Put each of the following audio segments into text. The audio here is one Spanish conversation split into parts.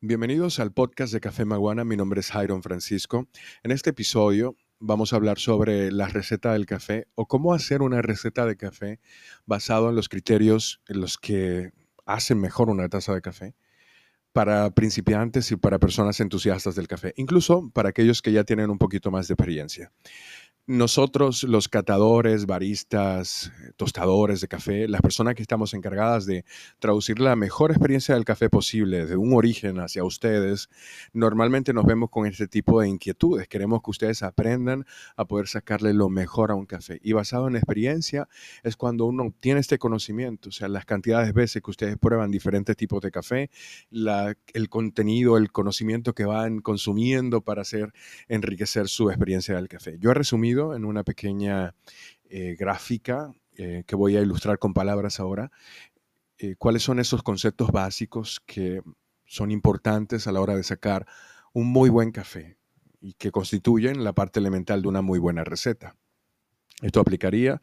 Bienvenidos al podcast de Café Maguana. Mi nombre es Jairon Francisco. En este episodio vamos a hablar sobre la receta del café o cómo hacer una receta de café basado en los criterios en los que hacen mejor una taza de café para principiantes y para personas entusiastas del café, incluso para aquellos que ya tienen un poquito más de experiencia nosotros, los catadores, baristas, tostadores de café, las personas que estamos encargadas de traducir la mejor experiencia del café posible de un origen hacia ustedes, normalmente nos vemos con este tipo de inquietudes. Queremos que ustedes aprendan a poder sacarle lo mejor a un café. Y basado en experiencia es cuando uno obtiene este conocimiento, o sea, las cantidades de veces que ustedes prueban diferentes tipos de café, el contenido, el conocimiento que van consumiendo para hacer enriquecer su experiencia del café. Yo he resumido en una pequeña eh, gráfica eh, que voy a ilustrar con palabras ahora, eh, cuáles son esos conceptos básicos que son importantes a la hora de sacar un muy buen café y que constituyen la parte elemental de una muy buena receta. Esto aplicaría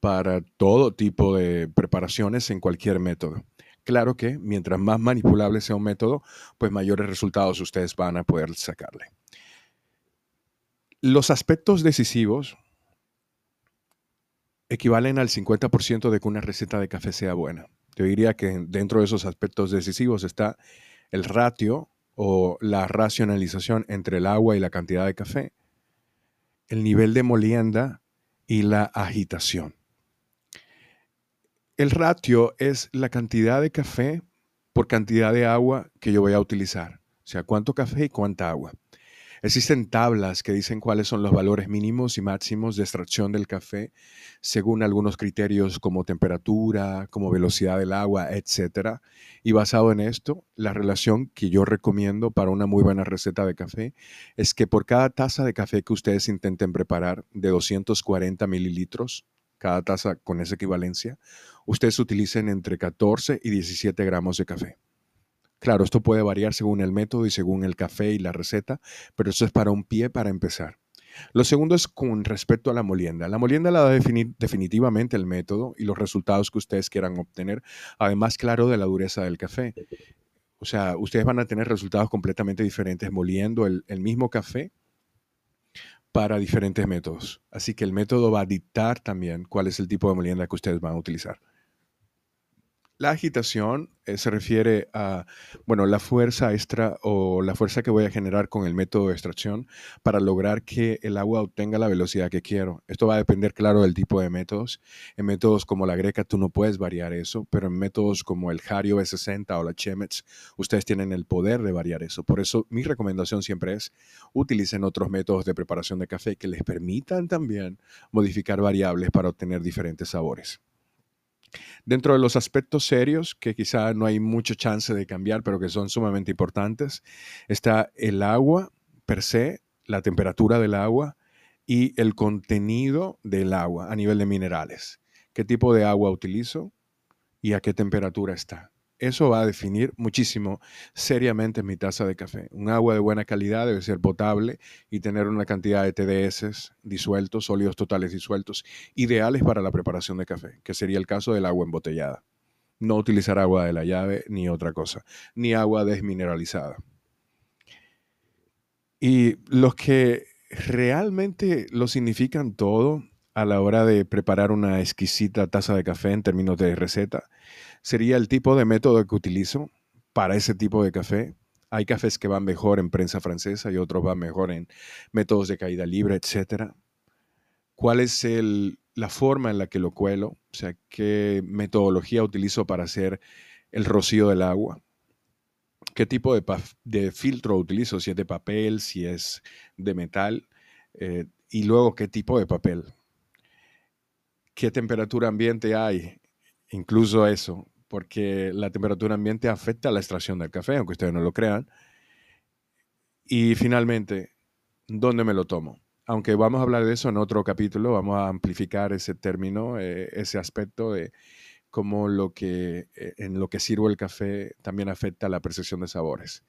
para todo tipo de preparaciones en cualquier método. Claro que mientras más manipulable sea un método, pues mayores resultados ustedes van a poder sacarle. Los aspectos decisivos equivalen al 50% de que una receta de café sea buena. Yo diría que dentro de esos aspectos decisivos está el ratio o la racionalización entre el agua y la cantidad de café, el nivel de molienda y la agitación. El ratio es la cantidad de café por cantidad de agua que yo voy a utilizar. O sea, cuánto café y cuánta agua. Existen tablas que dicen cuáles son los valores mínimos y máximos de extracción del café según algunos criterios como temperatura, como velocidad del agua, etc. Y basado en esto, la relación que yo recomiendo para una muy buena receta de café es que por cada taza de café que ustedes intenten preparar de 240 mililitros, cada taza con esa equivalencia, ustedes utilicen entre 14 y 17 gramos de café. Claro, esto puede variar según el método y según el café y la receta, pero eso es para un pie para empezar. Lo segundo es con respecto a la molienda. La molienda la va a definir definitivamente el método y los resultados que ustedes quieran obtener, además, claro, de la dureza del café. O sea, ustedes van a tener resultados completamente diferentes moliendo el mismo café para diferentes métodos. Así que el método va a dictar también cuál es el tipo de molienda que ustedes van a utilizar. La agitación eh, se refiere a, bueno, la fuerza extra o la fuerza que voy a generar con el método de extracción para lograr que el agua obtenga la velocidad que quiero. Esto va a depender, claro, del tipo de métodos. En métodos como la greca tú no puedes variar eso, pero en métodos como el Hario B60 o la Chemex, ustedes tienen el poder de variar eso. Por eso mi recomendación siempre es utilicen otros métodos de preparación de café que les permitan también modificar variables para obtener diferentes sabores. Dentro de los aspectos serios, que quizá no hay mucha chance de cambiar, pero que son sumamente importantes, está el agua per se, la temperatura del agua y el contenido del agua a nivel de minerales. ¿Qué tipo de agua utilizo y a qué temperatura está? Eso va a definir muchísimo seriamente mi taza de café. Un agua de buena calidad debe ser potable y tener una cantidad de TDS disueltos, sólidos totales disueltos, ideales para la preparación de café, que sería el caso del agua embotellada. No utilizar agua de la llave ni otra cosa, ni agua desmineralizada. Y los que realmente lo significan todo a la hora de preparar una exquisita taza de café en términos de receta sería el tipo de método que utilizo para ese tipo de café. Hay cafés que van mejor en prensa francesa y otros van mejor en métodos de caída libre, etc. ¿Cuál es la forma en la que lo cuelo? O sea, qué metodología utilizo para hacer el rocío del agua. ¿Qué tipo de, filtro utilizo? Si es de papel, si es de metal. Eh, y luego, ¿qué tipo de papel? ¿Qué temperatura ambiente hay incluso eso, porque la temperatura ambiente afecta la extracción del café, aunque ustedes no lo crean. Y finalmente, ¿dónde me lo tomo? Aunque vamos a hablar de eso en otro capítulo, vamos a amplificar ese término, eh, ese aspecto de cómo lo que, eh, en lo que sirvo el café también afecta la percepción de sabores.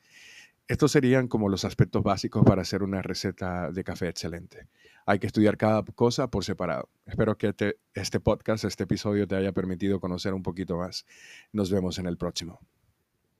Estos serían como los aspectos básicos para hacer una receta de café excelente. Hay que estudiar cada cosa por separado. Espero que este podcast, este episodio te haya permitido conocer un poquito más. Nos vemos en el próximo.